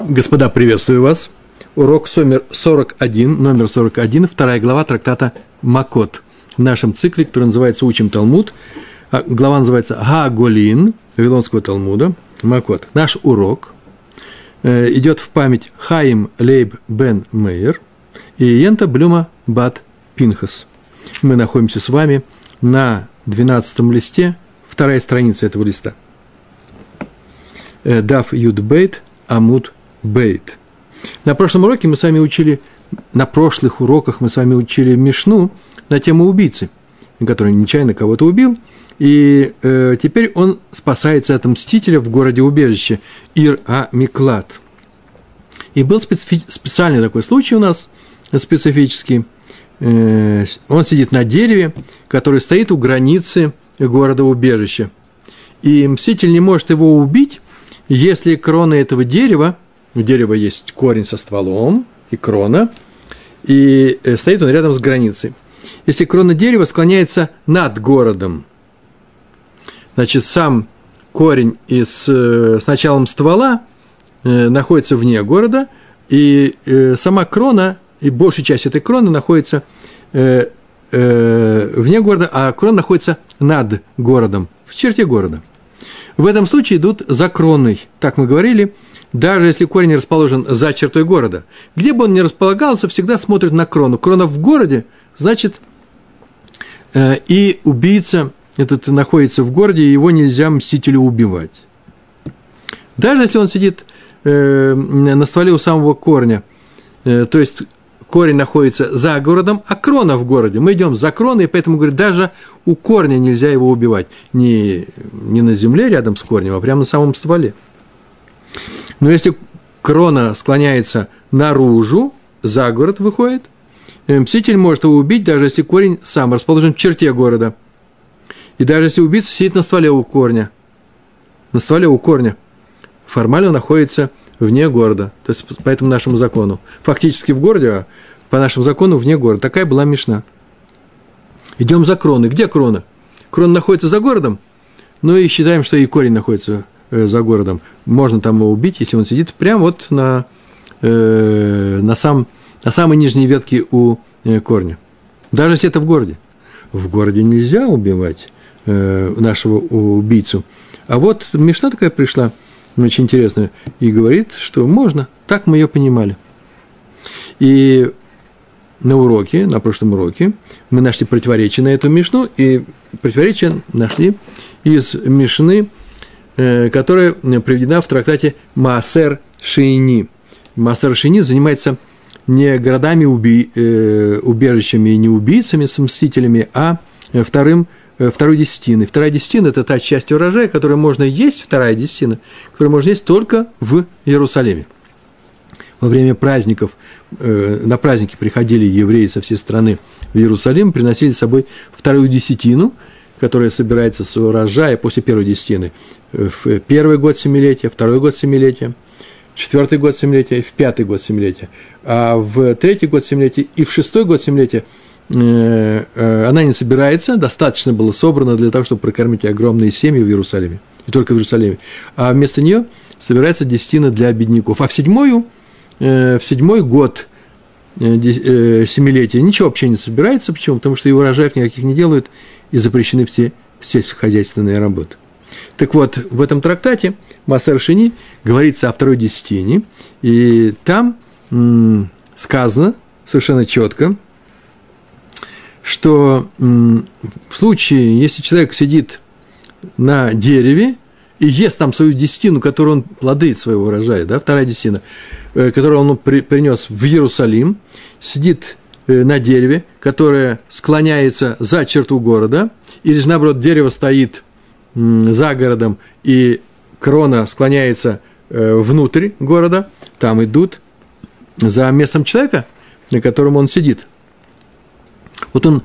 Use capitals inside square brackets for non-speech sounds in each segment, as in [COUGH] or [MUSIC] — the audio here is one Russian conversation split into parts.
Господа, приветствую вас. Урок номер 41, номер 41, вторая глава трактата Макот. В нашем цикле, который называется «Учим Талмуд». А, глава называется «Гаголин» Вавилонского Талмуда. Макот. Наш урок э, идет в память Хаим Лейб Бен Мейер и Йента Блюма Бат Пинхас. Мы находимся с вами на 12 листе, вторая страница этого листа. Э, Дав Юдбейт Амуд Бейт. На прошлом уроке мы с вами учили, на прошлых уроках мы с вами учили Мишну на тему убийцы, который нечаянно кого-то убил, и э, теперь он спасается от мстителя в городе-убежище Ир-А-Миклад. И был специфи- специальный такой случай у нас, специфический. Э, он сидит на дереве, который стоит у границы города-убежища. И мститель не может его убить, если крона этого дерева – у дерева есть корень со стволом и крона, и э, стоит он рядом с границей. Если крона дерева склоняется над городом, значит, сам корень из, э, с началом ствола э, находится вне города, и сама крона, и большая часть этой кроны находится вне города, а крона находится над городом, в черте города. В этом случае идут за кроной. Так мы говорили, даже если корень расположен за чертой города. Где бы он ни располагался, всегда смотрит на крону. Крона в городе, значит, э, и убийца этот находится в городе, и его нельзя мстителю убивать. Даже если он сидит э, на стволе у самого корня, э, то есть корень находится за городом, а крона в городе. Мы идем за кроной, и поэтому, говорит, даже у корня нельзя его убивать. Не, не на земле рядом с корнем, а прямо на самом стволе. Но если крона склоняется наружу, за город выходит, э, мститель может его убить, даже если корень сам расположен в черте города. И даже если убийца сидит на стволе у корня. На стволе у корня. Формально находится вне города. То есть по этому нашему закону. Фактически в городе, а по нашему закону вне города. Такая была Мишна. Идем за кроной. Где крона? Крона находится за городом, ну и считаем, что и корень находится за городом, можно там его убить, если он сидит прямо вот на, э, на, сам, на самой нижней ветке у э, корня. Даже если это в городе. В городе нельзя убивать э, нашего убийцу. А вот Мишна такая пришла, очень интересная, и говорит, что можно. Так мы ее понимали. И на уроке, на прошлом уроке, мы нашли противоречие на эту Мишну, и противоречие нашли из Мишны Э, которая приведена в трактате Маасер Шейни. Маасер Шейни занимается не городами уби, э, убежищами не убийцами, с мстителями, а вторым, э, второй десятиной. Вторая десятина – это та часть урожая, которую можно есть, вторая десятина, которую можно есть только в Иерусалиме. Во время праздников, э, на праздники приходили евреи со всей страны в Иерусалим, приносили с собой вторую десятину – которая собирается с урожая после первой десятины, в первый год семилетия, второй год семилетия, четвертый год семилетия в пятый год семилетия. А в третий год семилетия и в шестой год семилетия э, э, она не собирается, достаточно было собрано для того, чтобы прокормить огромные семьи в Иерусалиме, и только в Иерусалиме. А вместо нее собирается десятина для бедняков. А в седьмую, э, в седьмой год семилетия ничего вообще не собирается. Почему? Потому что и урожаев никаких не делают, и запрещены все сельскохозяйственные работы. Так вот, в этом трактате Масар Шини говорится о второй десятине, и там сказано совершенно четко, что в случае, если человек сидит на дереве и ест там свою десятину, которую он, плоды своего урожая, да, вторая десятина, э, которую он при, принес в Иерусалим, сидит на дереве, которое склоняется за черту города, или же, наоборот, дерево стоит за городом, и крона склоняется э, внутрь города, там идут за местом человека, на котором он сидит. Вот он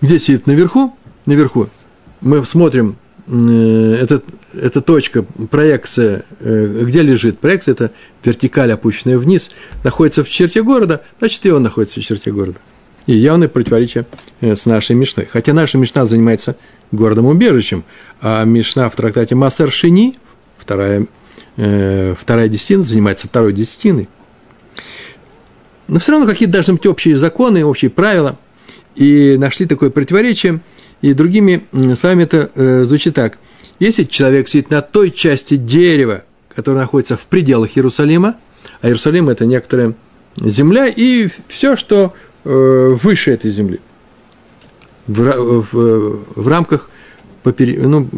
где сидит? Наверху? Наверху. Мы смотрим Это, эта точка, проекция, э, где лежит проекция, это вертикаль, опущенная вниз, находится в черте города, значит, и он находится в черте города. И явное противоречие э, с нашей Мишной. Хотя наша Мишна занимается городом-убежищем, а Мишна в трактате Массер Шини, вторая э, вторая десятина, занимается второй десятиной. Но все равно какие-то должны быть общие законы, общие правила. И нашли такое противоречие. И другими словами это э, звучит так. Если человек сидит на той части дерева, которая находится в пределах Иерусалима, а Иерусалим – это некоторая земля и все, что э, выше этой земли, в, в, в рамках попери, ну,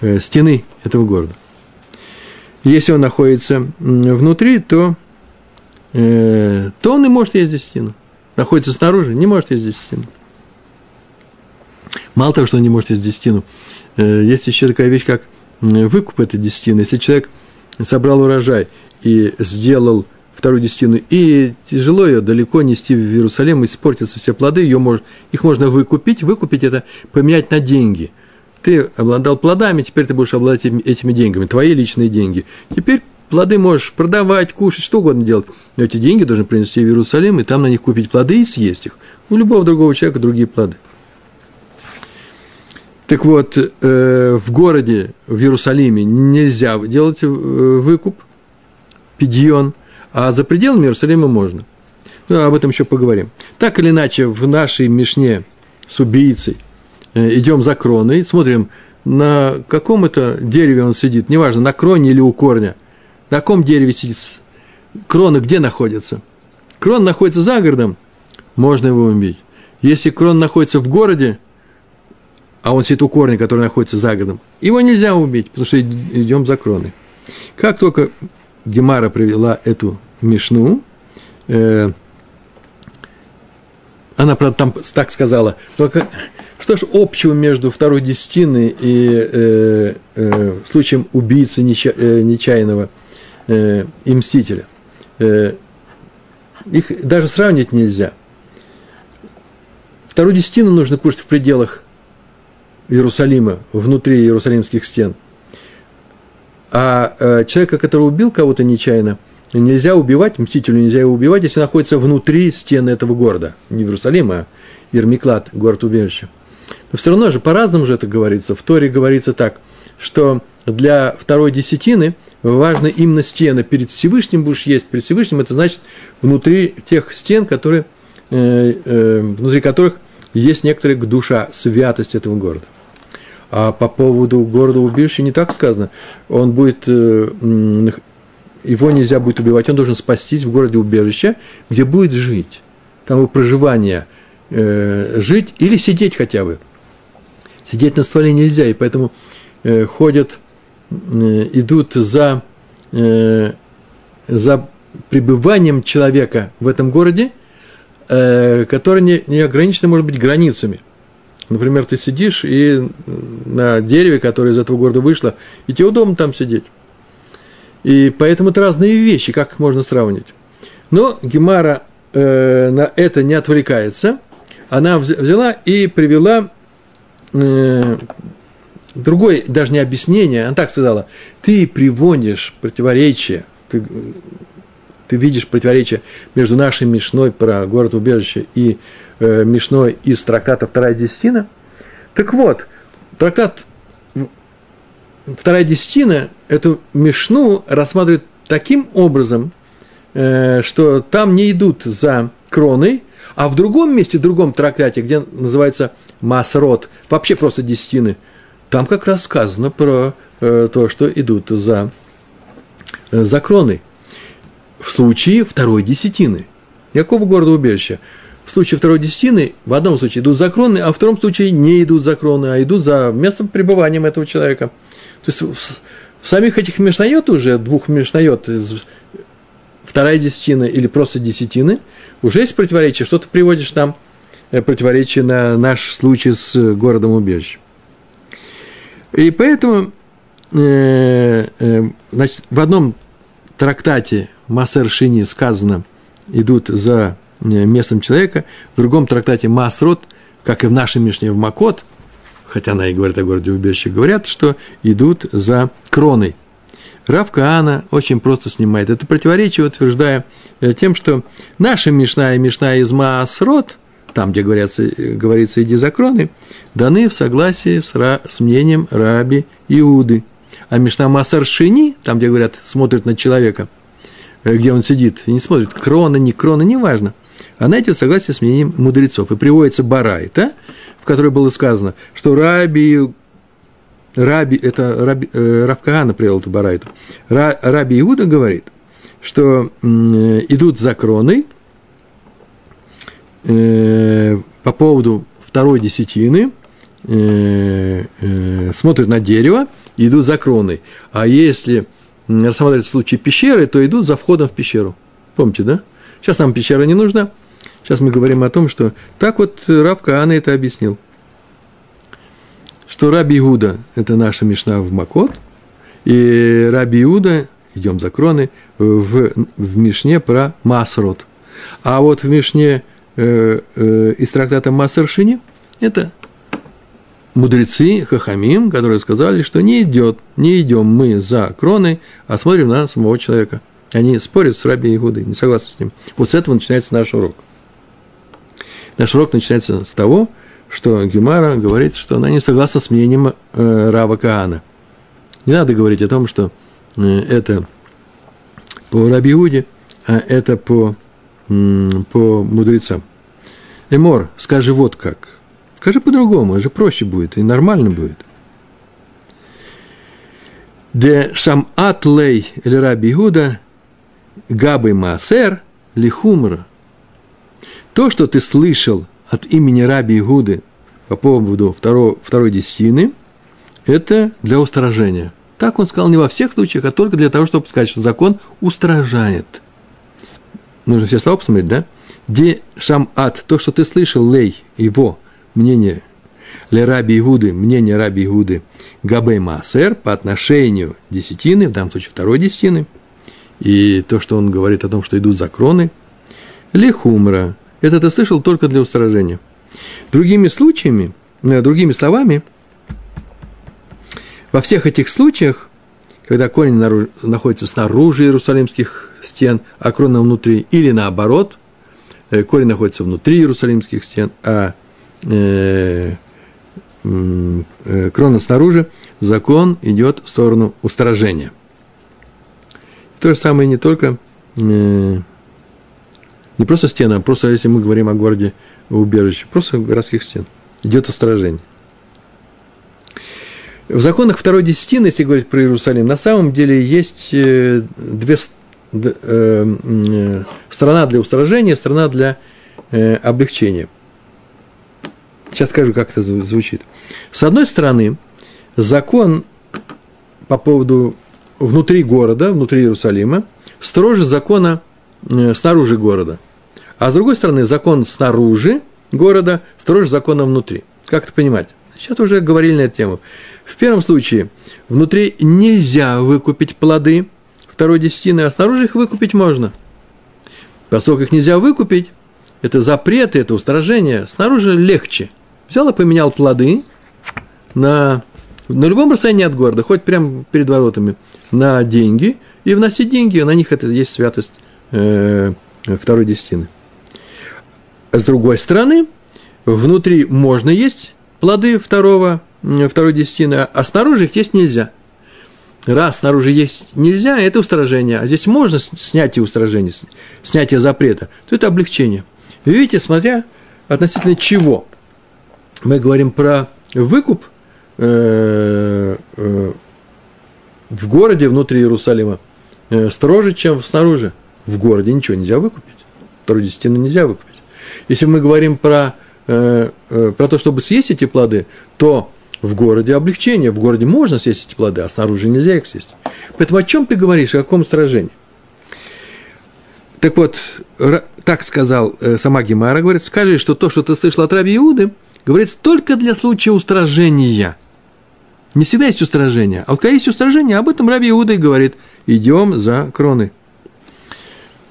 э, стены этого города. Если он находится внутри, то, э, то он и может ездить стену. Находится снаружи, не может ездить стену. Мало того, что он не может ездить стену, э, есть еще такая вещь, как выкуп этой десятины. Если человек собрал урожай и сделал вторую десятину, и тяжело ее далеко нести в Иерусалим, испортятся все плоды, ее мож, их можно выкупить. Выкупить – это поменять на деньги. Ты обладал плодами, теперь ты будешь обладать этими деньгами, твои личные деньги. Теперь плоды можешь продавать, кушать, что угодно делать. Но эти деньги должны принести в Иерусалим, и там на них купить плоды и съесть их. У любого другого человека другие плоды. Так вот, э, в городе, в Иерусалиме нельзя делать э, выкуп, пидьон, а за пределами Иерусалима можно. Ну, об этом еще поговорим. Так или иначе, в нашей Мишне с убийцей э, идем за кроной, смотрим, на каком это дереве он сидит, неважно, на кроне или у корня, на каком дереве сидит, крона где находится. Крон находится за городом, можно его убить. Если крон находится в городе, а он сидит у корня, который находится за городом, его нельзя убить, потому что идем за кроной. Как только Гемара привела эту Мишну, э, она, правда, там так сказала, только что ж общего между второй десятиной и э, э, случаем убийцы неча, э, нечаянного э, и мстителя? Э, их даже сравнить нельзя. Вторую десятину нужно кушать в пределах Иерусалима, внутри иерусалимских стен. А э, человека, который убил кого-то нечаянно, нельзя убивать, мстителю нельзя его убивать, если находится внутри стены этого города. Не Иерусалима, а Ермиклад, город-убежище. Но все равно же, по-разному же это говорится. В Торе говорится так, что для второй десятины важно именно стены. Перед Всевышним будешь есть. Перед Всевышним это значит внутри тех стен, которые, э, э, внутри которых есть некоторая душа, святость этого города. А по поводу города убежища не так сказано. Он будет, э, его нельзя будет убивать, он должен спастись в городе убежище, где будет жить. Там его проживание, э, жить или сидеть хотя бы. Сидеть на стволе нельзя, и поэтому э, ходят, идут за, за пребыванием человека в этом городе – которая не, не ограничена, может быть, границами. Например, ты сидишь и на дереве, которое из этого города вышло, и тебе удобно там сидеть. И поэтому это разные вещи, как их можно сравнить. Но Гемара э, на это не отвлекается. Она взяла и привела э, другое, даже не объяснение, она так сказала, ты приводишь противоречие, ты ты видишь противоречие между нашей Мишной про город-убежище и э, Мишной из трактата «Вторая десятина». Так вот, трактат «Вторая десятина» эту Мишну рассматривает таким образом, э, что там не идут за кроной, а в другом месте, в другом трактате, где называется Масрот, вообще просто десятины, там как раз сказано про э, то, что идут за, э, за кроной в случае второй десятины. Никакого города убежища. В случае второй десятины в одном случае идут за кроны, а в втором случае не идут за кроны, а идут за местом пребывания этого человека. То есть в, в самих этих мешнает уже, двух мешнает из вторая десятина или просто десятины, уже есть противоречие, что ты приводишь там э, противоречие на наш случай с городом убежищем. И поэтому э, э, значит, в одном трактате Масер Шини сказано, идут за э, местом человека, в другом трактате Масрот, как и в нашей Мишне в Макот, хотя она и говорит о городе убежище, говорят, что идут за кроной. Рав Каана очень просто снимает это противоречие, утверждая э, тем, что наша Мишна и Мишна из Маасрот, там, где говорится, говорится «иди за кроны», даны в согласии с, ра, с мнением Раби Иуды. А Мишна Масар Шини, там, где говорят, смотрят на человека, э, где он сидит, и не смотрит, крона, не крона, неважно. Она идет согласие с мнением мудрецов. И приводится Барайта, в которой было сказано, что Раби Раби, это Раби, э, Равкагана привел эту барайту. Ра, Раби Иуда говорит, что э, идут за кроной э, по поводу второй десятины, э, э, смотрят на дерево идут за кроной. А если рассматривать случай пещеры, то идут за входом в пещеру. Помните, да? Сейчас нам пещера не нужна. Сейчас мы говорим о том, что так вот Равка Анна это объяснил что Раби Иуда – это наша Мишна в Макот, и Раби Иуда, идем за кроны, в, в Мишне про Масрот. А вот в Мишне э, э, из трактата Масаршини – это мудрецы Хахамим, которые сказали, что не идет, не идем мы за кроной, а смотрим на самого человека. Они спорят с Раби Игудой, не согласны с ним. Вот с этого начинается наш урок. Наш урок начинается с того, что Гемара говорит, что она не согласна с мнением э, Рава Каана. Не надо говорить о том, что э, это по Рабиуде, а это по, э, по мудрецам. Эмор, скажи вот как. Скажи по-другому, это же проще будет и нормально будет. Де сам атлей или Раби Игуда габы маасер лихумра. То, что ты слышал от имени Раби Игуды по поводу второй, второй десятины, это для устражения. Так он сказал не во всех случаях, а только для того, чтобы сказать, что закон устражает. Нужно все слова посмотреть, да? Де шам ад, то, что ты слышал, лей, его мнение, ле раби Игуды, мнение раби Игуды, габей маасер по отношению десятины, в данном случае второй десятины, и то, что он говорит о том, что идут закроны, лехумра, это ты слышал только для устражения. Другими случаями, э, другими словами, во всех этих случаях, когда корень находится снаружи Иерусалимских стен, а крона внутри, или наоборот, э, корень находится внутри Иерусалимских стен, а э, э, крона снаружи, закон идет в сторону устражения. То же самое не только э, не просто стены, а просто, если мы говорим о городе убежище, просто городских стен. Идет устражение. В законах второй десятины, если говорить про Иерусалим, на самом деле есть э, две э, э, страна для устражения, страна для облегчения. Сейчас скажу, как это звучит. С одной стороны, закон по поводу внутри города, внутри Иерусалима, строже закона снаружи города. А с другой стороны, закон снаружи города строже закона внутри. Как это понимать? Сейчас уже говорили на эту тему. В первом случае, внутри нельзя выкупить плоды второй десятины, а снаружи их выкупить можно. Поскольку их нельзя выкупить, это запреты, это устражение, снаружи легче. Взял и поменял плоды на, на любом расстоянии от города, хоть прямо перед воротами, на деньги, и вносить деньги, на них это есть святость э, второй десятины. С другой стороны, внутри можно есть плоды второго, второй десятины, а снаружи их есть нельзя. Раз снаружи есть нельзя, это устражение, а здесь можно снятие устражения, снятие запрета, то это облегчение. видите, смотря относительно чего. Мы говорим про выкуп э, э, в городе внутри Иерусалима э, строже, чем снаружи в городе ничего нельзя выкупить. Вторую десятину нельзя выкупить. Если мы говорим про, э, э, про то, чтобы съесть эти плоды, то в городе облегчение. В городе можно съесть эти плоды, а снаружи нельзя их съесть. Поэтому о чем ты говоришь, о каком сражении? Так вот, так сказал э, сама Гемара, говорит, скажи, что то, что ты слышал от Раби Иуды, говорится только для случая устражения. Не всегда есть устражение. А вот когда есть устражение, об этом Раби Иуда и говорит, идем за кроны.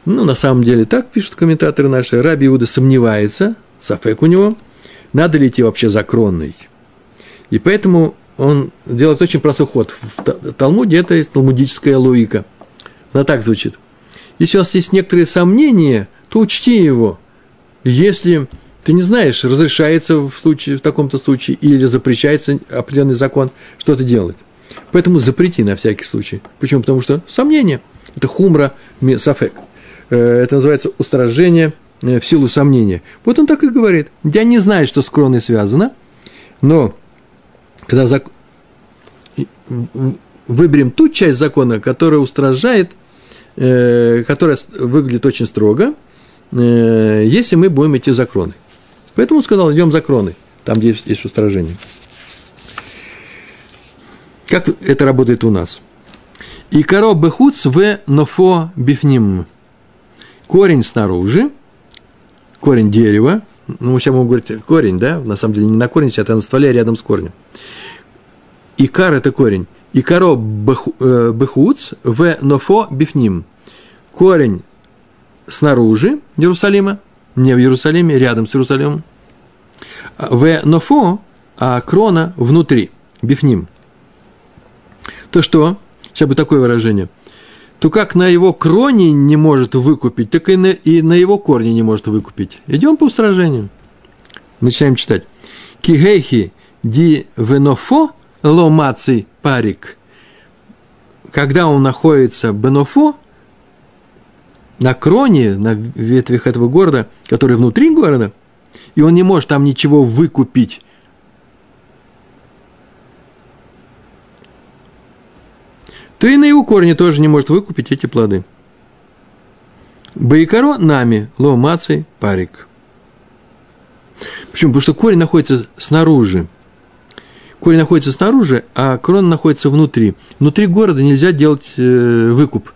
Ну, на самом деле, так пишут комментаторы наши. Раби Иуда сомневается, сафек у него, надо ли идти вообще за кронной. И поэтому он делает очень простой ход. В Талмуде это есть талмудическая логика. Она так звучит. Если у вас есть некоторые сомнения, то учти его. Если ты не знаешь, разрешается в, случае, в таком-то случае или запрещается определенный закон, что-то делать. Поэтому запрети на всякий случай. Почему? Потому что сомнение. Это хумра сафек. Э, это называется устражение э, в силу сомнения. Вот он так и говорит. Я не знаю, что с кроной связано, но когда зак... выберем ту часть закона, которая устражает, э, которая выглядит очень строго, если мы будем идти за кроной. Поэтому он сказал, идем за кроной, там, где есть устражение. Как это работает у нас? И коро бехуц в нофо бифним. Корень снаружи, корень дерева, ну, сейчас мы говорить корень, да, на самом деле не на корень, это на стволе рядом с корнем. Икар – это корень. Икаро э, бехуц в нофо бифним. Корень снаружи Иерусалима, не в Иерусалиме, рядом с Иерусалимом. В нофо, а крона внутри, бифним. То что? Сейчас бы такое выражение. То как на его кроне не может выкупить, так и на, и на его корне не может выкупить. Идем по устражению. Начинаем читать. Кигейхи ди венофо ломаций парик. Когда он находится бенофо, на кроне, на ветвях этого города, который внутри города, и он не может там ничего выкупить. То и на его корне тоже не может выкупить эти плоды. Байкаро нами, ломацей парик. Почему? Потому что корень находится снаружи. Корень находится снаружи, а крона находится внутри. Внутри города нельзя делать э, выкуп.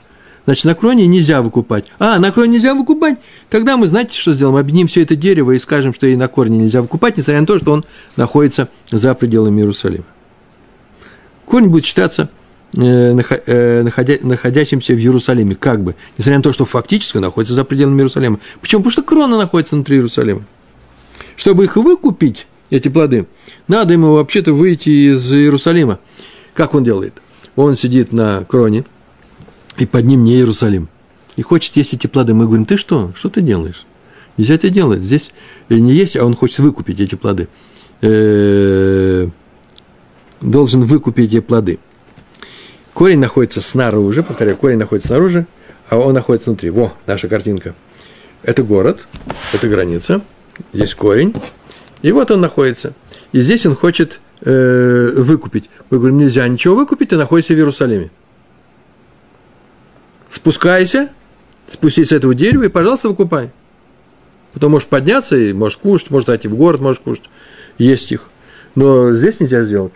Значит, на кроне нельзя выкупать. А, на кроне нельзя выкупать? Тогда мы, знаете, что сделаем? Объединим все это дерево и скажем, что и на корне нельзя выкупать, несмотря на то, что он находится за пределами Иерусалима. Корень будет считаться находя, находящимся в Иерусалиме, как бы, несмотря на то, что фактически находится за пределами Иерусалима. Почему? Потому что крона находится внутри Иерусалима. Чтобы их выкупить, эти плоды, надо ему вообще-то выйти из Иерусалима. Как он делает? Он сидит на кроне, и под ним не Иерусалим. И хочет есть эти плоды. Мы говорим, ты что? Что ты делаешь? Нельзя это делать. Здесь не есть, а он хочет выкупить эти плоды. Э, должен выкупить эти плоды. Корень находится снаружи, повторяю, корень находится снаружи, а он находится внутри. Во, наша картинка. Это город, это граница, здесь корень, и вот он находится. И здесь он хочет э, выкупить. Мы говорим, нельзя ничего выкупить, ты находишься в Иерусалиме. Спускайся, спустись с этого дерева и, пожалуйста, выкупай. Потом можешь подняться и можешь кушать, можешь зайти в город, можешь кушать, есть их. Но здесь нельзя сделать.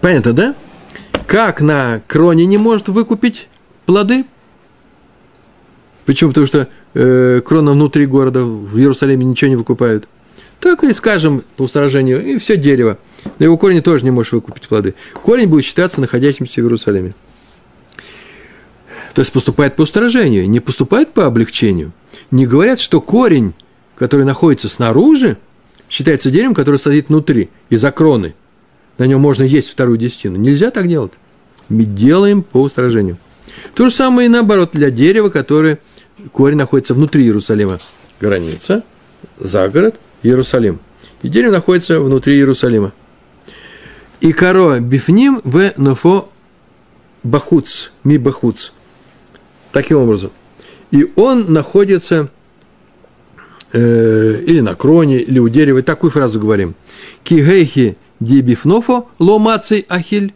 Понятно, да? Как на кроне не может выкупить плоды? Почему? Потому что э, крона внутри города, в Иерусалиме ничего не выкупают. Так и скажем по устражению, и все дерево. На его корне тоже не можешь выкупить плоды. Корень будет считаться находящимся в Иерусалиме. То есть поступает по устражению, не поступает по облегчению. Не говорят, что корень, который находится снаружи, считается деревом, которое стоит внутри, из-за кроны – на нем можно есть вторую десятину. Нельзя так делать. Мы делаем по устражению. То же самое и наоборот для дерева, которое корень находится внутри Иерусалима. Граница, за город, Иерусалим. И дерево находится внутри Иерусалима. И коро бифним в нофо бахуц, ми бахуц. Таким образом. И он находится э, или на кроне, или у дерева. Такую фразу говорим. Кигейхи дибифнофо ломаций ахиль,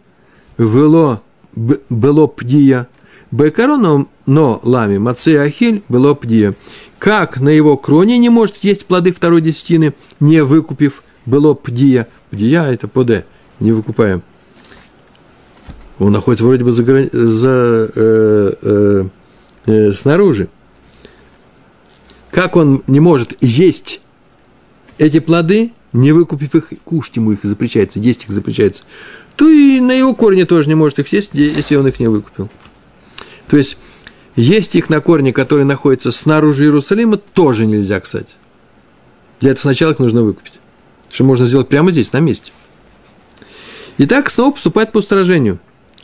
вело было пдия, бекароном, но лами мацей ахиль было пдия. Как на его кроне не может есть плоды второй десятины, не выкупив было пдия. Пдия – это поде, не выкупаем. Он находится вроде бы за, за, э, э, э, снаружи. Как он не может есть эти плоды, не выкупив их, кушать ему их запрещается, есть их запрещается, то и на его корне тоже не может их съесть, если он их не выкупил. То есть, есть их на корне, который находится снаружи Иерусалима, тоже нельзя, кстати. Для этого сначала их нужно выкупить. Что можно сделать прямо здесь, на месте. И так снова поступает по устражению.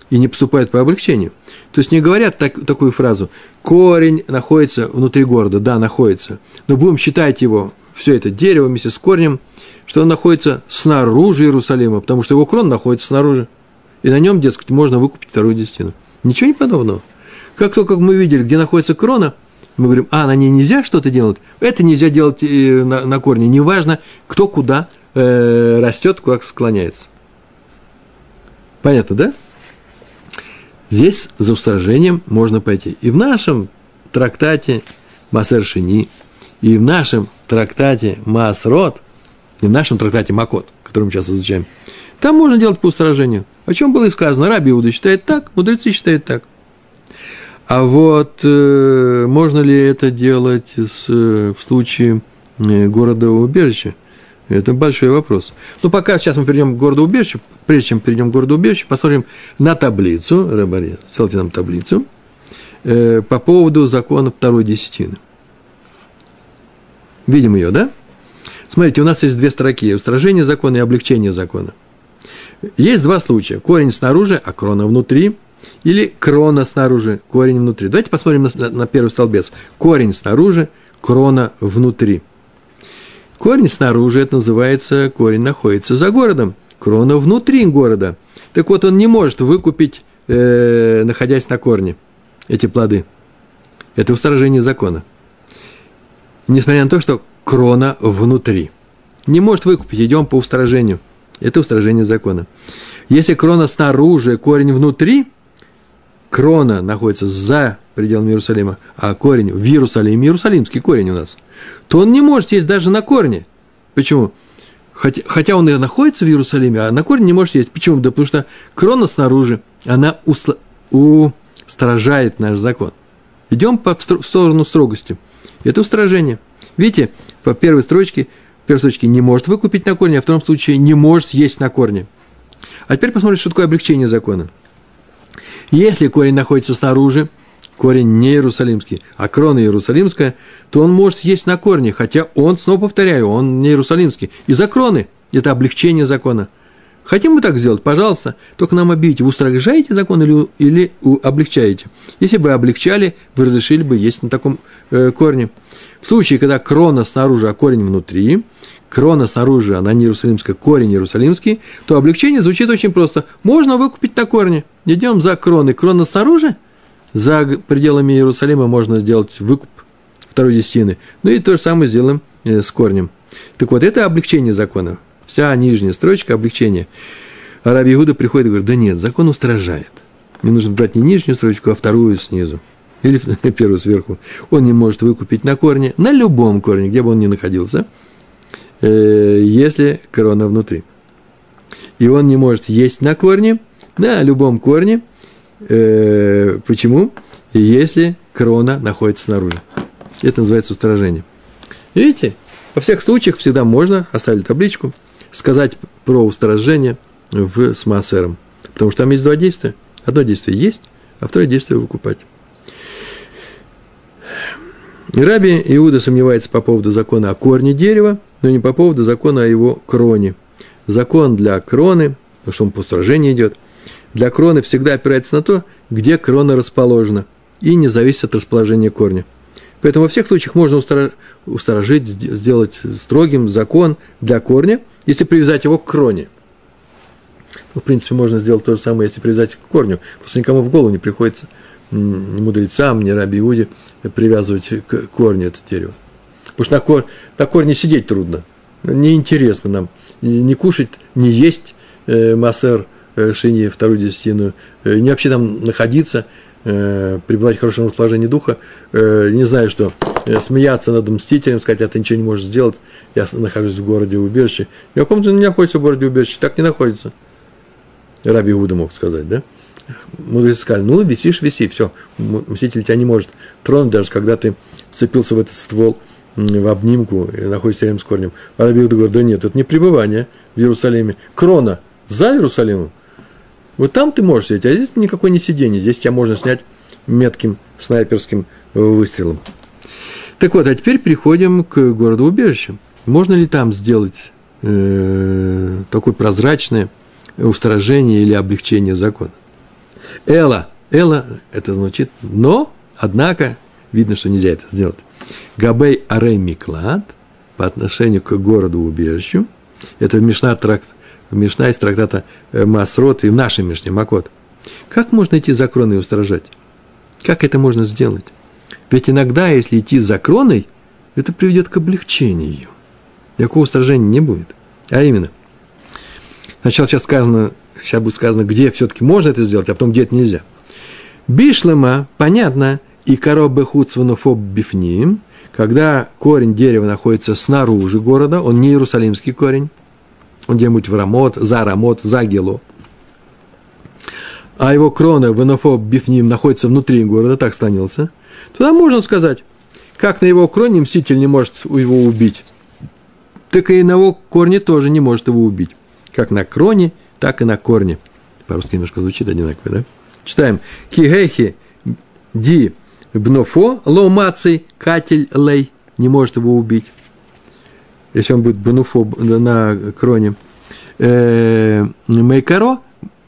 И не поступает по облегчению. То есть не говорят так, такую фразу. Корень находится внутри города. Да, находится. Но будем считать его, все это дерево вместе с корнем – что он находится снаружи Иерусалима, потому что его крон находится снаружи. И на нем, дескать, можно выкупить вторую десятину. Ничего не подобного. Как только мы видели, где находится крона, мы говорим, а, на ней нельзя что-то делать, это нельзя делать э, на, на корне. Неважно, кто куда э, растет, как склоняется. Понятно, да? Здесь за устражением можно пойти. И в нашем трактате Масер Шини, и в нашем трактате Масрот, и в нашем трактате Макот, который мы сейчас изучаем, там можно делать по устражению. О чем было и сказано. Раби Иуда считает так, мудрецы считают так. А вот э, можно ли это делать с, в случае э, города убежища? Это большой вопрос. Но пока сейчас мы перейдем к городу убежищу, прежде чем перейдем к городу убежищу, посмотрим на таблицу, Рабари, ссылайте нам таблицу, э, по поводу закона второй десятины. Видим ее, да? Смотрите, у нас есть две строки. Устражение закона и облегчение закона. Есть два случая. Корень снаружи, а крона внутри – или крона снаружи, корень внутри. Давайте посмотрим на, на, первый столбец. Корень снаружи, крона внутри. Корень снаружи, это называется, корень находится за городом. Крона внутри города. Так вот, он не может выкупить, э, находясь на корне, эти плоды. Это устражение закона. Несмотря на то, что крона внутри. Не может выкупить, идем по устражению. Это устражение закона. Если крона снаружи, корень внутри – крона находится за пределами Иерусалима, а корень в Иерусалиме, иерусалимский корень у нас, то он не может есть даже на корне. Почему? Хотя, хотя он и находится в Иерусалиме, а на корне не может есть. Почему? Да потому что крона снаружи, она устла, устражает наш закон. Идем по, в сторону строгости. Это устражение. Видите, по первой строчке, в первой строчке не может выкупить на корне, а в втором случае не может есть на корне. А теперь посмотрим, что такое облегчение закона. Если корень находится снаружи, корень не иерусалимский, а крона иерусалимская, то он может есть на корне, хотя он, снова повторяю, он не иерусалимский. Из-за кроны это облегчение закона. Хотим мы так сделать, пожалуйста, только нам объявите, вы устражаете закон или, или облегчаете. Если бы облегчали, вы разрешили бы есть на таком э, корне. В случае, когда крона снаружи, а корень внутри, крона снаружи, она не иерусалимская, корень иерусалимский, то облегчение звучит очень просто. Можно выкупить на корне. Идем за кроной. Крона снаружи, за пределами Иерусалима можно сделать выкуп второй десятины. Ну и то же самое сделаем э, с корнем. Так вот, это облегчение закона. Вся нижняя строчка – облегчение. А Раби Иуда приходит и говорит, да нет, закон устражает. Не нужно брать не нижнюю строчку, а вторую снизу. Или [LAUGHS] первую сверху. Он не может выкупить на корне, на любом корне, где бы он ни находился – Э, если корона внутри. И он не может есть на корне, на любом корне. Э, почему? Если крона находится снаружи. Это называется устражение. Видите? Во всех случаях всегда можно, оставить табличку, сказать про устражение в, с массером. Потому что там есть два действия. Одно действие есть, а второе действие выкупать. И Раби Иуда сомневается по поводу закона о корне дерева, но не по поводу закона о его кроне. Закон для кроны, потому что он по устражению идет, для кроны всегда опирается на то, где крона расположена, и не зависит от расположения корня. Поэтому во всех случаях можно устражить, сделать строгим закон для корня, если привязать его к кроне. Ну, в принципе, можно сделать то же самое, если привязать к корню. Просто никому в голову не приходится ни мудрецам, ни раби Иуде привязывать к корню это дерево. Потому что на, кор, на корне сидеть трудно. Неинтересно нам не кушать, не есть э, массер э, шини, вторую десятину, э, не вообще там находиться, э, пребывать в хорошем расположении духа, э, не знаю что, э, смеяться над мстителем, сказать, а ты ничего не можешь сделать, я нахожусь в городе убежище. Ни в каком-то не находится в городе убежище, так не находится. Раби Иуда мог сказать, да? Мудрецы сказали, ну, висишь, виси, все, мститель тебя не может тронуть, даже когда ты вцепился в этот ствол в обнимку и находишься рядом с корнем. Раби говорит, да нет, это не пребывание в Иерусалиме. Крона за Иерусалимом. Вот там ты можешь сидеть, а здесь никакой не сидение. Здесь тебя можно снять метким снайперским выстрелом. Так вот, а теперь переходим к городу убежищу. Можно ли там сделать э, такое прозрачное устражение или облегчение закона? Эла. Эла – это звучит «но», однако, видно, что нельзя это сделать. Габей Арей Миклад по отношению к городу-убежищу, Это Мишна, тракт, Мишна из трактата э, Масрот и в нашей Мишне Макот. Как можно идти за кроной и устражать? Как это можно сделать? Ведь иногда, если идти за кроной, это приведет к облегчению. Никакого устражения не будет. А именно, сначала сейчас сказано, сейчас будет сказано, где все-таки можно это сделать, а потом где это нельзя. Бишлема, понятно, и коробы хуцванофоб бифним, когда корень дерева находится снаружи города, он не иерусалимский корень, он где-нибудь в Рамот, за Рамот, за Гело, а его крона венофоб бифним находится внутри города, так склонился, туда можно сказать, как на его кроне мститель не может его убить, так и на его корне тоже не может его убить. Как на кроне, так и на корне. По-русски немножко звучит одинаково, да? Читаем. Кигехи ди бнофо ломаций катель лей. Не может его убить. Если он будет бнуфо на кроне. Э, мейкаро,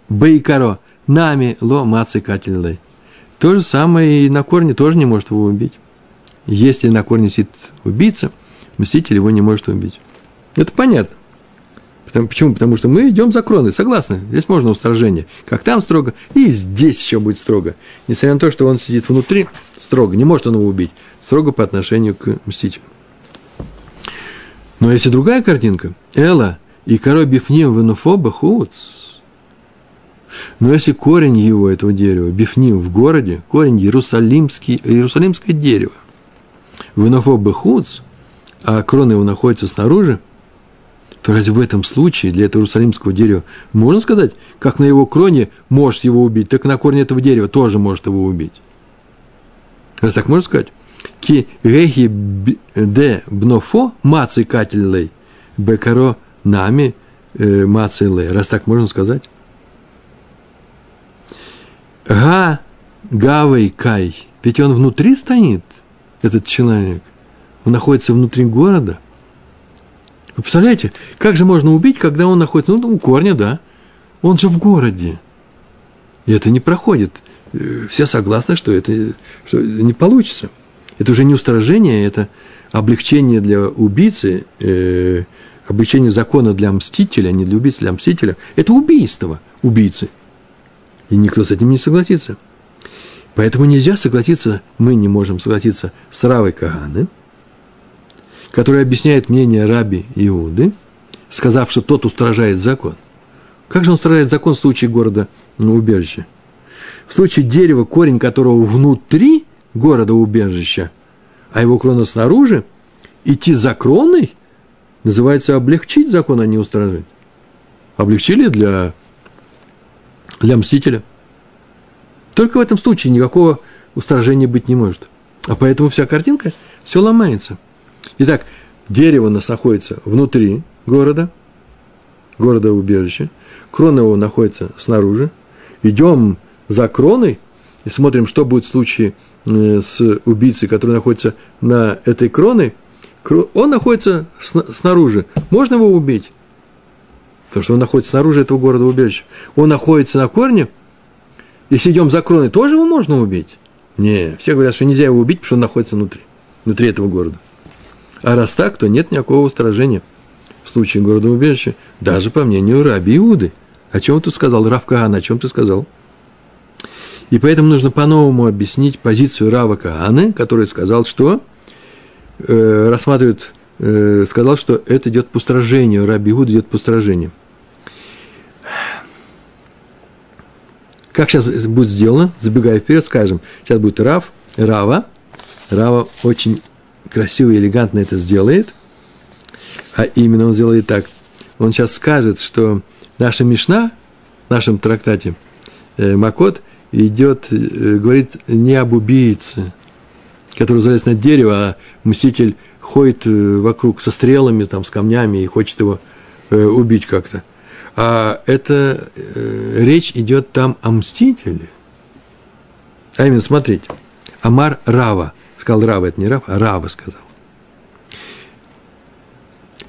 бейкаро, нами ло маций катель лей. То же самое и на корне тоже не может его убить. Если на корне сидит убийца, мститель его не может убить. Это понятно. Потому, почему? Потому что мы идем за кроной, согласны. Здесь можно устражение. Как там строго, и здесь еще будет строго. Несмотря на то, что он сидит внутри, строго, не может он его убить. Строго по отношению к мстителю. Но если другая картинка, Эла и коро бифним венуфоба хуц. Но если корень его, этого дерева, бифним в городе, корень иерусалимский, иерусалимское дерево, венуфоба хуц, а крона его находится снаружи, то разве в этом случае для этого иерусалимского дерева можно сказать, как на его кроне может его убить, так на корне этого дерева тоже может его убить? Разве так можно сказать? Ки гехи де бнофо маци катель бекаро нами э, маци лей. Раз так можно сказать? Га гавей кай. Ведь он внутри стоит, этот человек. Он находится внутри города – вы представляете, как же можно убить, когда он находится, ну, у корня, да, он же в городе. И это не проходит. Э, все согласны, что это что не получится. Это уже не устражение, это облегчение для убийцы, э, облегчение закона для мстителя, не для убийцы, для мстителя. Это убийство убийцы. И никто с этим не согласится. Поэтому нельзя согласиться, мы не можем согласиться с Равой Каганы – который объясняет мнение раби Иуды, сказав, что тот устражает закон. Как же он устражает закон в случае города ну, убежища? В случае дерева, корень которого внутри города убежища, а его крона снаружи, идти за кроной называется облегчить закон, а не устражить. Облегчили для, для мстителя. Только в этом случае никакого устражения быть не может. А поэтому вся картинка, все ломается – Итак, дерево у нас находится внутри города, города убежища, крона его находится снаружи. Идем за кроной и смотрим, что будет в случае с убийцей, который находится на этой кроне. Он находится снаружи. Можно его убить? Потому что он находится снаружи этого города убежища. Он находится на корне. Если идем за кроной, тоже его можно убить? Не, все говорят, что нельзя его убить, потому что он находится внутри, внутри этого города. А раз так, то нет никакого устражения в случае города убежища, даже по мнению Раби Иуды. О чем тут сказал Рав Каан, о чем ты сказал? И поэтому нужно по-новому объяснить позицию Рава Кааны, который сказал, что э, рассматривает, э, сказал, что это идет по устражению, Раби Иуда идет по устражению. Как сейчас будет сделано, забегая вперед, скажем, сейчас будет Рав, Рава, Рава очень красиво и элегантно это сделает, а именно он сделает так. Он сейчас скажет, что наша Мишна в нашем трактате э, Макот идет, э, говорит не об убийце, который залез на дерево, а мститель ходит э, вокруг со стрелами, там, с камнями и хочет его э, убить как-то. А это э, речь идет там о мстителе. А именно, смотрите, Амар Рава – Сказал Рава, это не Рав, а Рава сказал.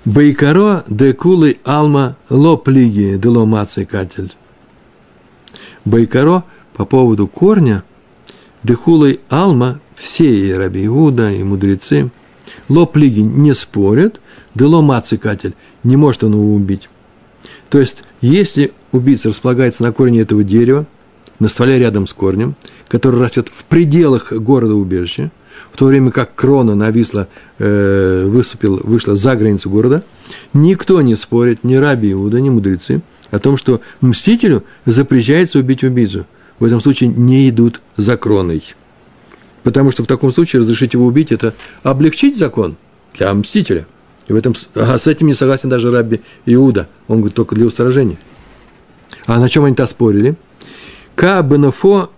Байкаро декулы алма лоплиги деломаций катель. Байкаро по поводу корня декулы алма все и Раби Иуда, и мудрецы, лоплиги не спорят, дело мацикатель, не может он его убить. То есть, если убийца располагается на корне этого дерева, на стволе рядом с корнем, который растет в пределах города убежища, в то время как крона нависла, э, выступил, вышла за границу города, никто не спорит, ни раби Иуда, ни мудрецы, о том, что мстителю запрещается убить убийцу. В этом случае не идут за кроной. Потому что в таком случае разрешить его убить – это облегчить закон для мстителя. И в этом, а с этим не согласен даже Рабби Иуда. Он говорит, только для устражения. А на чем они-то спорили? Ка бенофо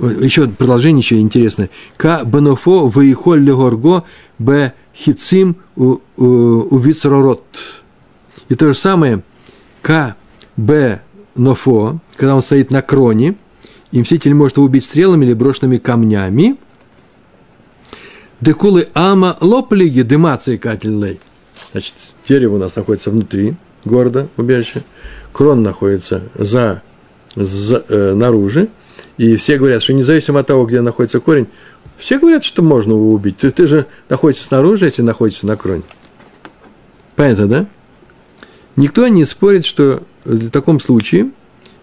еще продолжение еще интересное. Ка бенофо выехоль легорго б хицим у, у, у вицророт. И то же самое К, Б, Нофо, когда он стоит на кроне, и мститель может его убить стрелами или брошенными камнями. Декулы ама лоплиги дымации кательлей. Значит, дерево у нас находится внутри города, убежища. Крон находится за, за э, наружу. И все говорят, что независимо от того, где находится корень, все говорят, что можно его убить. Ты, ты же находишься снаружи, если находишься на кроне. Понятно, да? Никто не спорит, что в таком случае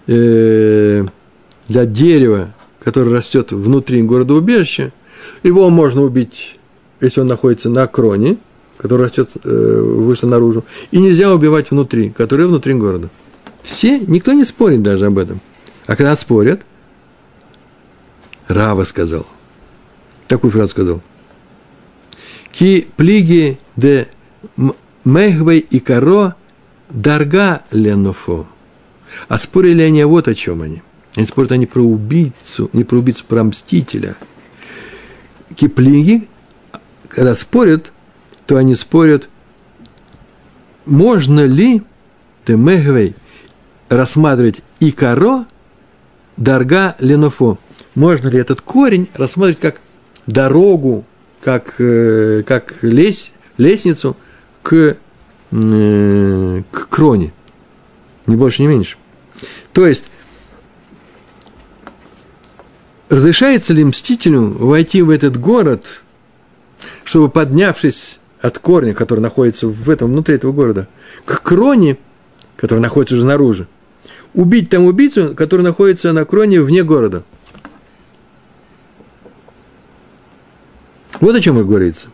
э, для дерева, которое растет внутри города-убежища, его можно убить, если он находится на кроне, который растет э, выше наружу, и нельзя убивать внутри, который внутри города. Все, никто не спорит даже об этом. А когда спорят, Рава сказал, такую фразу сказал, «Ки плиги де мехвей и коро Дарга Ленофо. А спорили они вот о чем они. Они спорят они про убийцу, не про убийцу, про мстителя. Киплиги, когда спорят, то они спорят, можно ли Темегвей рассматривать икаро дарга ленофо. Можно ли этот корень рассматривать как дорогу, как, э, как лес, лестницу к Э, к кроне. Ни больше, ни меньше. То есть, разрешается ли мстителю войти в этот город, чтобы, поднявшись от корня, который находится в этом, внутри этого города, к кроне, который находится уже снаружи, убить там убийцу, который находится на кроне вне города. Вот о чем говорится.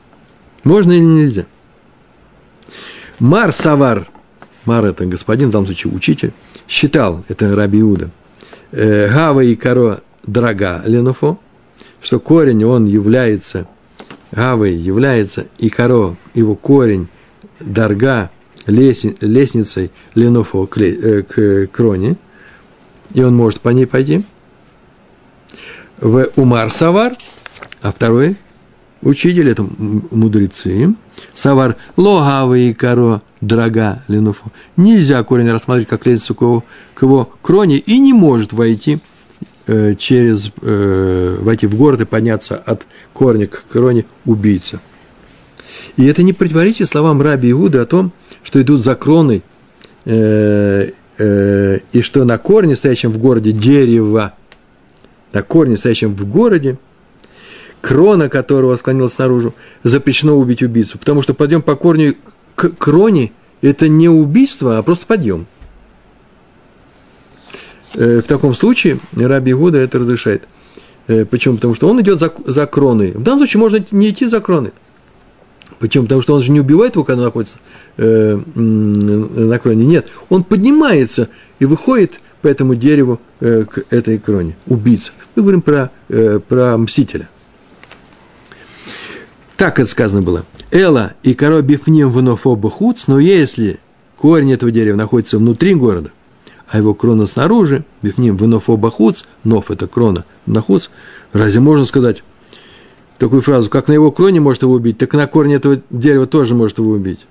Можно или нельзя. Мар Савар, Мар это господин, в данном случае учитель, считал, это Раби Иуда, э, Гава и Каро Драга Ленуфо, что корень, он является, Гавой является, и Каро, его корень, Дарга, лестницей Ленуфо к, э, к кроне, и он может по ней пойти. В Умар Савар, а второй учитель, это мудрецы, Савар логава и коро дорога ленуфу. Нельзя корень рассматривать как лестницу к его кроне и не может войти э, через, э, войти в город и подняться от корня к кроне убийца. И это не противоречит словам Раби Иуды о том, что идут за кроной, э, э, и что на корне, стоящем в городе, дерево, на корне, стоящем в городе, крона которого склонилась наружу, запрещено убить убийцу. Потому что подъем по корню к кроне – это не убийство, а просто подъем. Э, в таком случае Раби Гуда это разрешает. Э, почему? Потому что он идет за, за кроной. В данном случае можно не идти за кроной. Почему? Потому что он же не убивает его, когда находится э, на кроне. Нет, он поднимается и выходит по этому дереву э, к этой кроне. Убийца. Мы говорим про, э, про мстителя. Так это сказано было. Эла и коро бифним внофоба хуц, но если корень этого дерева находится внутри города, а его крона снаружи, бифним внофоба хуц, нов это крона, нахуц, разве можно сказать такую фразу, как на его кроне может его убить, так на корне этого дерева тоже может его убить?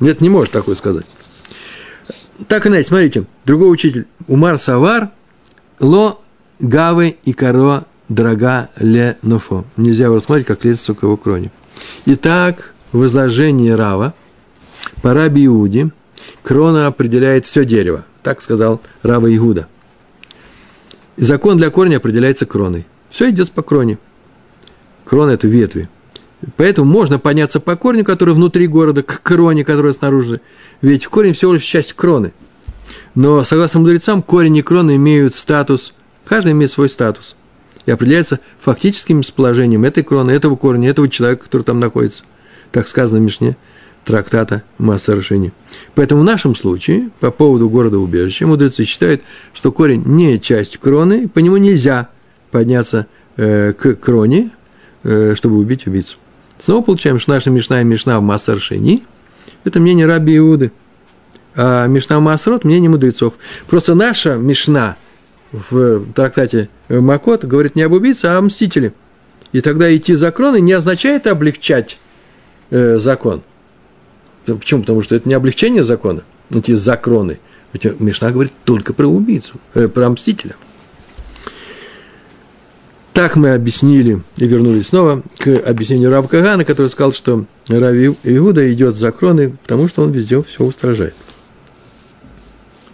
Нет, не может такое сказать. Так и иначе, смотрите, другой учитель, Умар Савар, Ло Гавы и Коро дорога ле нофо. Нельзя его рассматривать как лестницу к его кроне. Итак, в изложении Рава по Раби Иуде крона определяет все дерево. Так сказал Рава Иуда. И закон для корня определяется кроной. Все идет по кроне. Крона – это ветви. Поэтому можно подняться по корню, который внутри города, к кроне, которая снаружи. Ведь корень всего лишь часть кроны. Но, согласно мудрецам, корень и крона имеют статус, каждый имеет свой статус. И определяется фактическим расположением этой кроны, этого корня, этого человека, который там находится. Так сказано в Мишне трактата Масса Рашини. Поэтому в нашем случае, по поводу города-убежища, мудрецы считают, что корень не часть кроны, по нему нельзя подняться э, к кроне, э, чтобы убить убийцу. Снова получаем, что наша Мишна и Мишна в Масса Рашини – это мнение Раби Иуды. А Мишна Масрот – мнение мудрецов. Просто наша Мишна в трактате Макот говорит не об убийце, а о мстителе. И тогда идти за кроны не означает облегчать э, закон – Почему? Потому что это не облегчение закона, эти закроны. Ведь Мишна говорит только про убийцу, э, про мстителя. Так мы объяснили и вернулись снова к объяснению Рава Кагана, который сказал, что Рави Иуда идет за кроны, потому что он везде все устражает.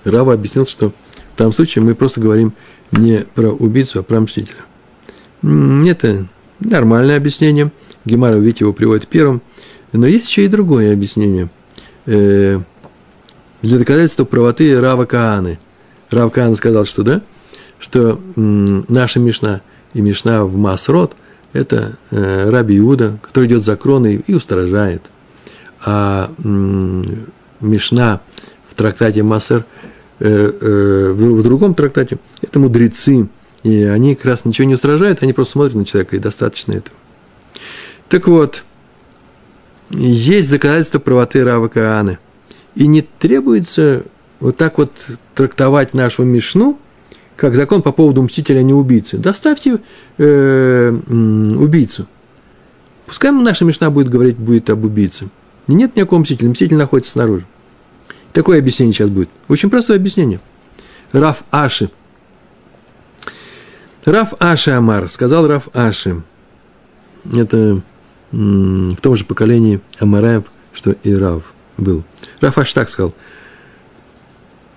Рава объяснил, что в том случае мы просто говорим не про убийцу, а про мстителя. Это нормальное объяснение. Гемара, видите, его приводит первым – но есть еще и другое объяснение. Э, для доказательства правоты Рава Кааны. Рав Каан сказал, что да, что наша Мишна и Мишна в Масрот – это э, Раби Иуда, который идет за кроной и устражает. А Мишна в трактате Масер, в другом трактате – это мудрецы, и они как раз ничего не устражают, они просто смотрят на человека, и достаточно этого. Так вот, есть доказательства правоты Рава Кааны. И не требуется вот так вот трактовать нашу Мишну, как закон по поводу мстителя, а не убийцы. Доставьте э, убийцу. Пускай наша Мишна будет говорить будет об убийце. И нет никакого мстителя, мститель находится снаружи. Такое объяснение сейчас будет. Очень простое объяснение. Раф Аши. Раф Аши Амар, сказал Раф Аши. Это в том же поколении Амараев, что и Рав был. Рав аж так сказал.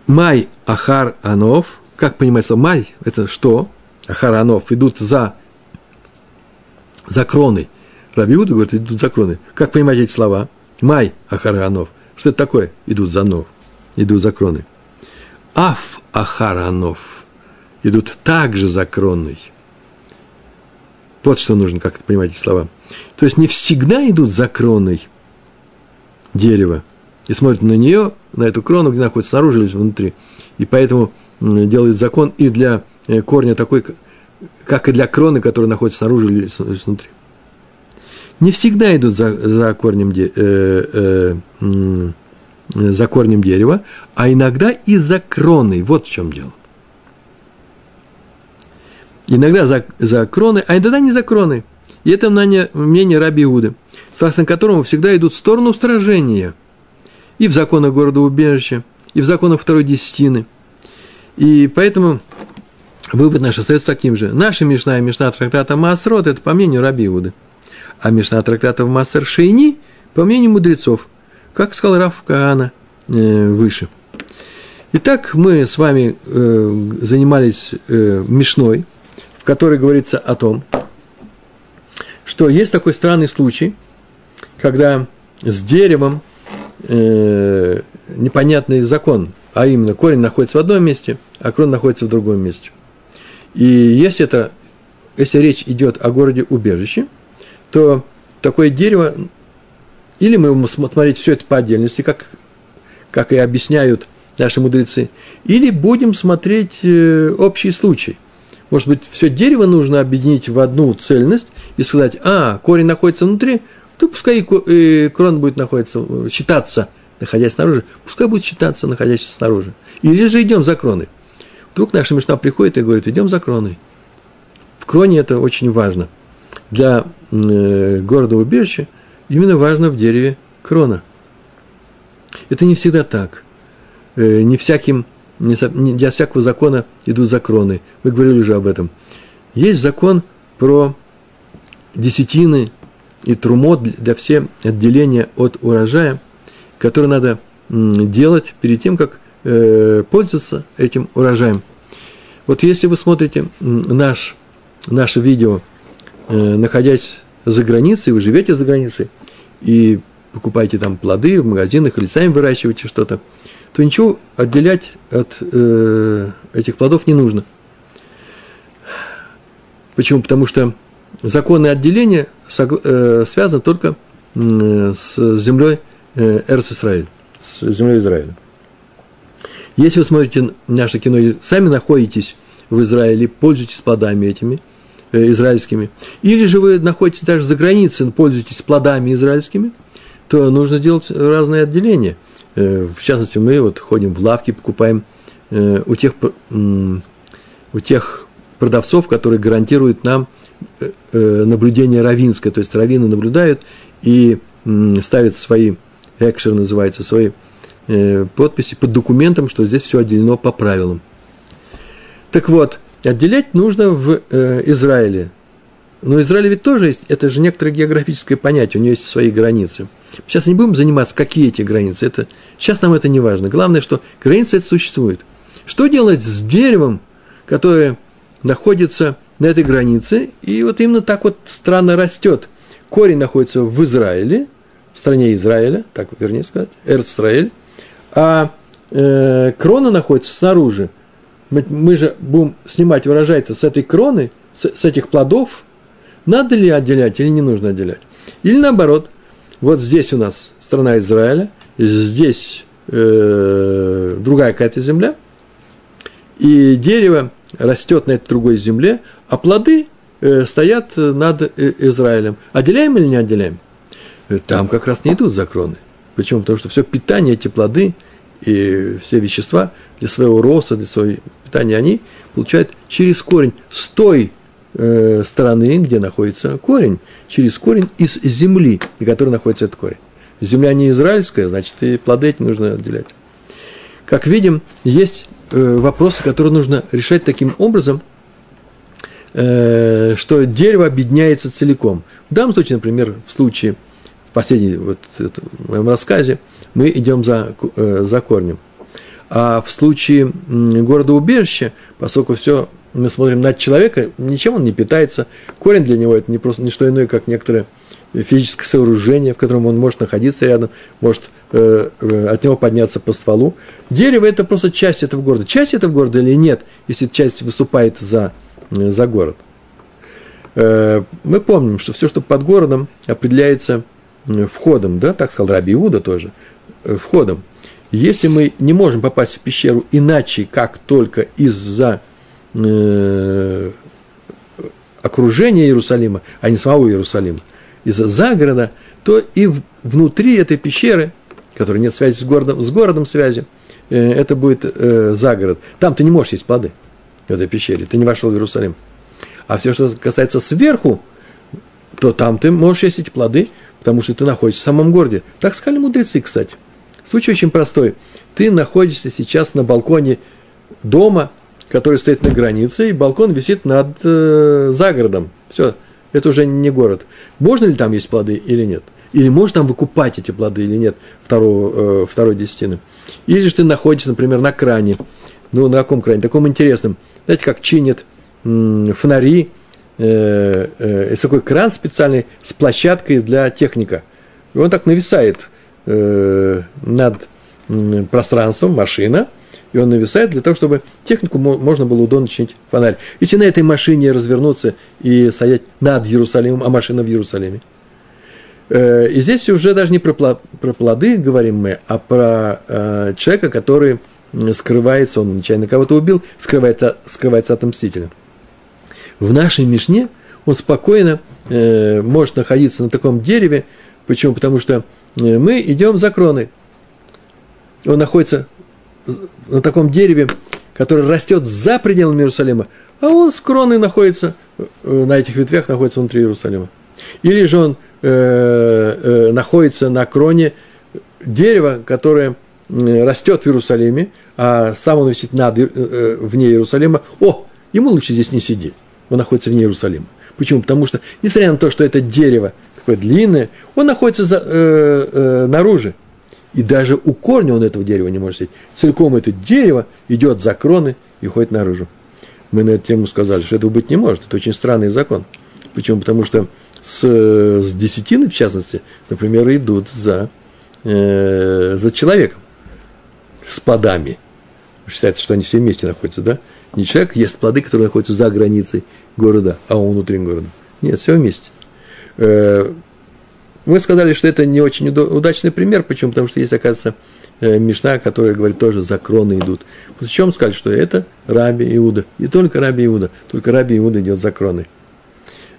Май Ахар Анов, как понимается, Май – это что? Ахар Анов идут за, за кроной. Рабиуда говорит, идут за кроной. Как понимать эти слова? Май Ахар Анов. Что это такое? Идут за нов, идут за кроной. Аф Ахар Анов. Идут также за кроной. Вот что нужно как-то понимать эти слова. То есть не всегда идут за кроной дерева и смотрят на нее, на эту крону, где находится снаружи или внутри. И поэтому делают закон и для э, корня такой, как и для кроны, которая находится снаружи или внутри. Не всегда идут за, за, корнем, де, э, э, за корнем дерева, а иногда и за кроной. Вот в чем дело. Иногда за, за кроны, а иногда не за кроны. И это мнение, мнение Раби Иуды, согласно которому всегда идут в сторону устражения. И в законах города убежища, и в законах второй десятины. И поэтому вывод наш остается таким же. Наша Мишна и Мишна трактата Маасрот – это по мнению Раби Иуды. А Мишна трактата в Маасер Шейни – по мнению мудрецов, как сказал Раф Каана э, выше. Итак, мы с вами э, занимались э, Мишной, в которой говорится о том, что есть такой странный случай, когда с деревом э, непонятный закон, а именно корень находится в одном месте, а крон находится в другом месте. И если, это, если речь идет о городе убежище, то такое дерево, или мы будем смотреть все это по отдельности, как, как и объясняют наши мудрецы, или будем смотреть э, общий случай – может быть, все дерево нужно объединить в одну цельность и сказать, а, корень находится внутри, то пускай и крон будет находиться, считаться, находясь снаружи, пускай будет считаться, находясь снаружи. Или же идем за кроной. Вдруг наша мечта приходит и говорит, идем за кроной. В кроне это очень важно. Для э, города убежища именно важно в дереве крона. Это не всегда так. Э, не всяким не для всякого закона идут законы. Мы говорили уже об этом. Есть закон про десятины и трумот для все отделения от урожая, которые надо делать перед тем, как э, пользоваться этим урожаем. Вот если вы смотрите наш, наше видео находясь за границей, вы живете за границей, и покупаете там плоды в магазинах или сами выращиваете что-то, то ничего отделять от э, этих плодов не нужно. Почему? Потому что законы отделения э, связаны только э, с землей э, Эрц Израиль, с землей Израиля. Если вы смотрите наше кино и сами находитесь в Израиле, пользуйтесь плодами этими э, израильскими, или же вы находитесь даже за границей, пользуетесь плодами израильскими, то нужно делать разные отделения. Э, в частности, мы вот ходим в лавки, покупаем э, у тех, у тех продавцов, которые гарантируют нам э, наблюдение равинское, то есть раввины наблюдают и ставят свои, экшер называется, свои подписи под документом, что здесь все отделено по правилам. Так вот, отделять нужно в Израиле. Но Израиль ведь тоже есть, это же некоторое географическое понятие, у него есть свои границы – Сейчас не будем заниматься, какие эти границы. Это, сейчас нам это не важно. Главное, что границы это существует. Что делать с деревом, которое находится на этой границе, и вот именно так вот странно растет. Корень находится в Израиле, в стране Израиля, так вернее сказать, Эрцраэль, а э, крона находится снаружи. Мы, же будем снимать урожай-то с этой кроны, с, с этих плодов, надо ли отделять или не нужно отделять. Или наоборот – вот здесь у нас страна Израиля, здесь э, другая какая-то земля, и дерево растет на этой другой земле, а плоды э, стоят над э, Израилем. Отделяем или не отделяем? Э, там как раз не идут закроны. Почему? Потому что все питание, эти плоды и все вещества для своего роста, для своего питания, они получают через корень с той э, стороны, где находится корень, через корень из земли, на которой находится этот корень. Земля не израильская, значит, и плоды эти нужно отделять. Как видим, есть э, вопросы, которые нужно решать таким образом, э, что дерево объединяется целиком. В данном случае, например, в случае, в последнем вот, моем рассказе, мы идем за, э, за корнем. А в случае города убежища, поскольку все мы смотрим на человека, ничем он не питается. Корень для него это не просто не что иное, как некоторое физическое сооружение, в котором он может находиться рядом, может э, э, от него подняться по стволу. Дерево – это просто часть этого города. Часть этого города или нет, если часть выступает за, э, за город. Э, мы помним, что все, что под городом, определяется входом, да, так сказал Раби Иуда тоже, э, входом. Если мы не можем попасть в пещеру иначе, как только из-за э, окружения Иерусалима, а не самого Иерусалима, из-за загорода, то и внутри этой пещеры, которой нет связи с городом, с городом связи, э, это будет э, загород. Там ты не можешь есть плоды в этой пещере, ты не вошел в Иерусалим. А все, что касается сверху, то там ты можешь есть эти плоды, потому что ты находишься в самом городе. Так сказали мудрецы, кстати. Случай очень простой. Ты находишься сейчас на балконе дома, который стоит на границе, и балкон висит над э, загородом. Все, это уже не город. Можно ли там есть плоды или нет? Или можно там выкупать эти плоды или нет второго, э, второй десятины? Или же ты находишься, например, на кране. Ну, на каком кране? Таком интересном. Знаете, как чинят м, фонари. Э, э, такой кран специальный с площадкой для техника. И он так нависает э, над м, пространством, машина – и он нависает для того, чтобы технику можно было удобно чинить фонарь. Если на этой машине развернуться и стоять над Иерусалимом, а машина в Иерусалиме. Э, и здесь уже даже не про, плоды говорим мы, а про э, человека, который скрывается, он нечаянно кого-то убил, скрывается, скрывается от мстителя. В нашей Мишне он спокойно э, может находиться на таком дереве. Почему? Потому что мы идем за кроной. Он находится на таком дереве, которое растет за пределами Иерусалима, а он с кроной находится, э, на этих ветвях находится внутри Иерусалима. Или же он э, э, находится на кроне дерева, которое э, растет в Иерусалиме, а сам он висит над, э, э, вне Иерусалима. О, ему лучше здесь не сидеть, он находится вне Иерусалима. Почему? Потому что, несмотря на то, что это дерево такое длинное, он находится за, э, э, наружу. И даже у корня он этого дерева не может сидеть. Целиком это дерево идет за кроны и уходит наружу. Мы на эту тему сказали, что этого быть не может. Это очень странный закон. Почему? Потому что с, с десятины, в частности, например, идут за, э, за человеком с плодами. Считается, что они все вместе находятся, да? Не человек ест плоды, которые находятся за границей города, а он внутри города. Нет, все вместе. Э, мы сказали, что это не очень удачный пример. Почему? Потому что есть, оказывается, э, Мишна, которая говорит, тоже за кроны идут. После чего мы сказали, что это Раби Иуда. И только Раби Иуда. Только Раби Иуда идет за кроны.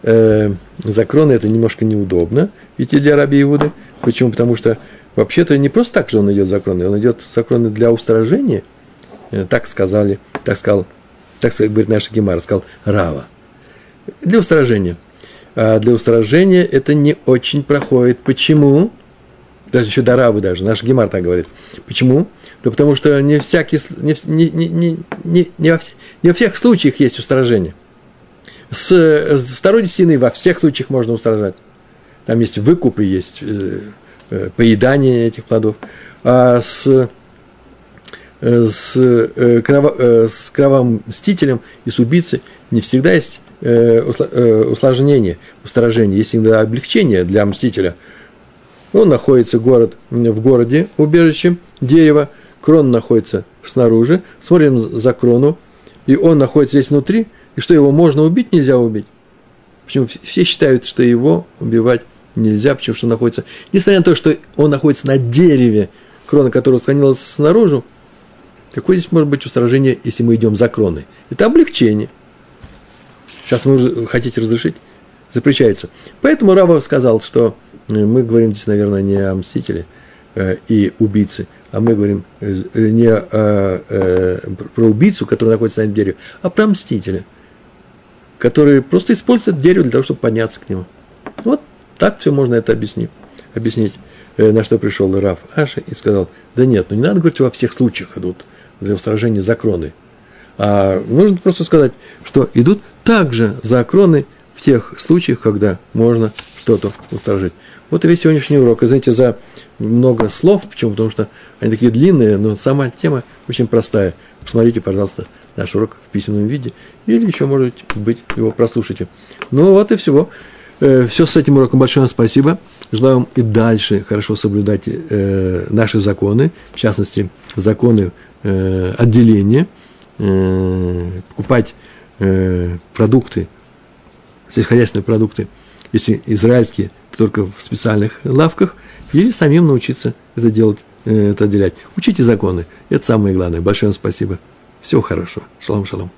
Э, за кроны это немножко неудобно идти для Раби Иуды. Почему? Потому что вообще-то не просто так же он идет за кроны. Он идет за кроны для устражения. Так сказали, так сказал, так говорит наша Гемара, сказал Рава. Для устражения а для устражения это не очень проходит. Почему? Даже еще до Равы даже, наш Гемар так говорит. Почему? Да потому что не, всякий, не, не, не, не, не, во, не во всех случаях есть устражение. С, с второй десятины во всех случаях можно устражать. Там есть выкуп и есть э, э, поедание этих плодов. А с, с, э, крово, э, с кровомстителем и с убийцей не всегда есть Э, э, усложнение, устражение, есть иногда облегчение для мстителя. Он находится город, в городе, убежище, дерево, крон находится снаружи, смотрим за крону, и он находится здесь внутри, и что его можно убить, нельзя убить. Почему все считают, что его убивать нельзя, почему что он находится, несмотря на то, что он находится на дереве, крона которого склонилась снаружи, какое здесь может быть устражение, если мы идем за кроной? Это облегчение – Сейчас вы хотите разрешить? Запрещается. Поэтому Рава сказал, что э, мы говорим здесь, наверное, не о мстителе э, и убийце, а мы говорим э, не о, э, про убийцу, который находится на этом дереве, а про мстителя, который просто использует дерево для того, чтобы подняться к нему. Вот так все можно это объяснить. объяснить. На что пришел Раф Аша и сказал, да нет, ну не надо говорить, во всех случаях идут для устражения за кроны. А нужно просто сказать, что идут также за кроны в тех случаях, когда можно что-то устражить. Вот и весь сегодняшний урок. Извините за много слов, почему? Потому что они такие длинные, но сама тема очень простая. Посмотрите, пожалуйста, наш урок в письменном виде, или еще, может быть, его прослушайте. Ну вот и всего. Э, Все с этим уроком большое спасибо. Желаю вам и дальше хорошо соблюдать э, наши законы, в частности, законы э, отделения, покупать э, продукты, сельскохозяйственные продукты, если израильские, то только в специальных лавках, или самим научиться это делать, э, это отделять. Учите законы, это самое главное. Большое вам спасибо. Всего хорошего. Шалом, шалом.